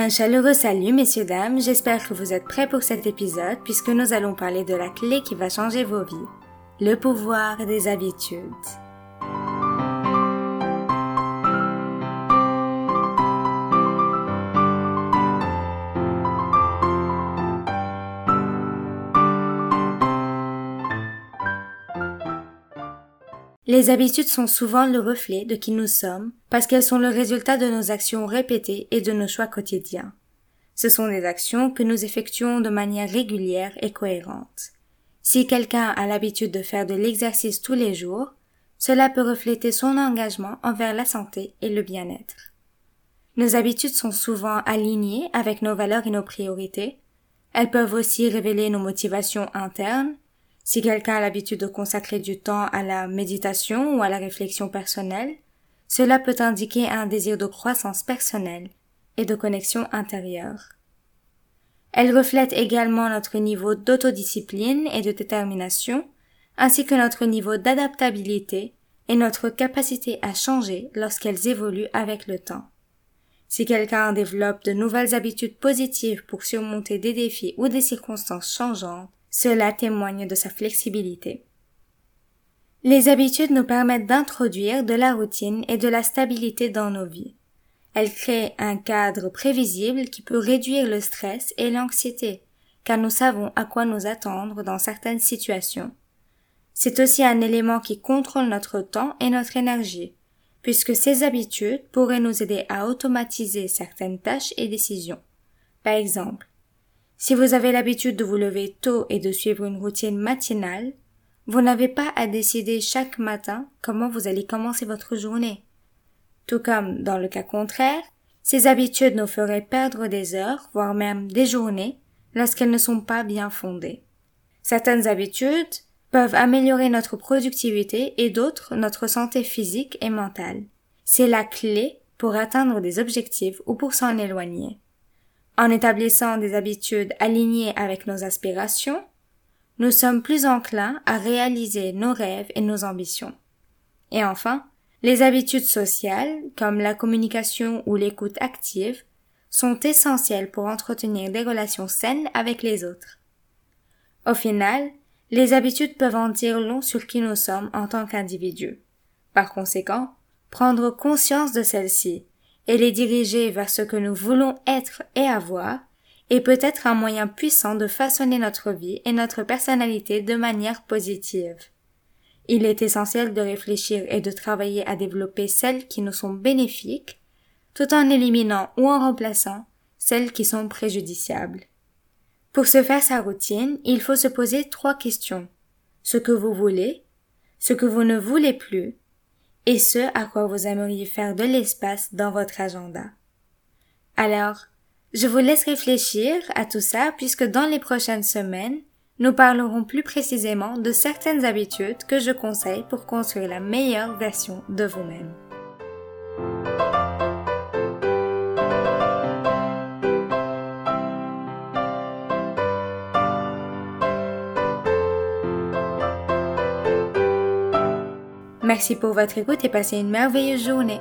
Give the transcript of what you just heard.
Un chaleureux salut, messieurs, dames, j'espère que vous êtes prêts pour cet épisode puisque nous allons parler de la clé qui va changer vos vies, le pouvoir des habitudes. Les habitudes sont souvent le reflet de qui nous sommes parce qu'elles sont le résultat de nos actions répétées et de nos choix quotidiens. Ce sont des actions que nous effectuons de manière régulière et cohérente. Si quelqu'un a l'habitude de faire de l'exercice tous les jours, cela peut refléter son engagement envers la santé et le bien-être. Nos habitudes sont souvent alignées avec nos valeurs et nos priorités. Elles peuvent aussi révéler nos motivations internes si quelqu'un a l'habitude de consacrer du temps à la méditation ou à la réflexion personnelle, cela peut indiquer un désir de croissance personnelle et de connexion intérieure. Elle reflète également notre niveau d'autodiscipline et de détermination, ainsi que notre niveau d'adaptabilité et notre capacité à changer lorsqu'elles évoluent avec le temps. Si quelqu'un développe de nouvelles habitudes positives pour surmonter des défis ou des circonstances changeantes, cela témoigne de sa flexibilité. Les habitudes nous permettent d'introduire de la routine et de la stabilité dans nos vies. Elles créent un cadre prévisible qui peut réduire le stress et l'anxiété, car nous savons à quoi nous attendre dans certaines situations. C'est aussi un élément qui contrôle notre temps et notre énergie, puisque ces habitudes pourraient nous aider à automatiser certaines tâches et décisions. Par exemple, si vous avez l'habitude de vous lever tôt et de suivre une routine matinale, vous n'avez pas à décider chaque matin comment vous allez commencer votre journée. Tout comme dans le cas contraire, ces habitudes nous feraient perdre des heures, voire même des journées, lorsqu'elles ne sont pas bien fondées. Certaines habitudes peuvent améliorer notre productivité et d'autres notre santé physique et mentale. C'est la clé pour atteindre des objectifs ou pour s'en éloigner. En établissant des habitudes alignées avec nos aspirations, nous sommes plus enclins à réaliser nos rêves et nos ambitions. Et enfin, les habitudes sociales, comme la communication ou l'écoute active, sont essentielles pour entretenir des relations saines avec les autres. Au final, les habitudes peuvent en dire long sur qui nous sommes en tant qu'individus. Par conséquent, prendre conscience de celles-ci et les diriger vers ce que nous voulons être et avoir est peut-être un moyen puissant de façonner notre vie et notre personnalité de manière positive. Il est essentiel de réfléchir et de travailler à développer celles qui nous sont bénéfiques, tout en éliminant ou en remplaçant celles qui sont préjudiciables. Pour se faire sa routine, il faut se poser trois questions. Ce que vous voulez, ce que vous ne voulez plus, et ce à quoi vous aimeriez faire de l'espace dans votre agenda. Alors, je vous laisse réfléchir à tout ça puisque dans les prochaines semaines, nous parlerons plus précisément de certaines habitudes que je conseille pour construire la meilleure version de vous-même. Merci pour votre écoute et passez une merveilleuse journée.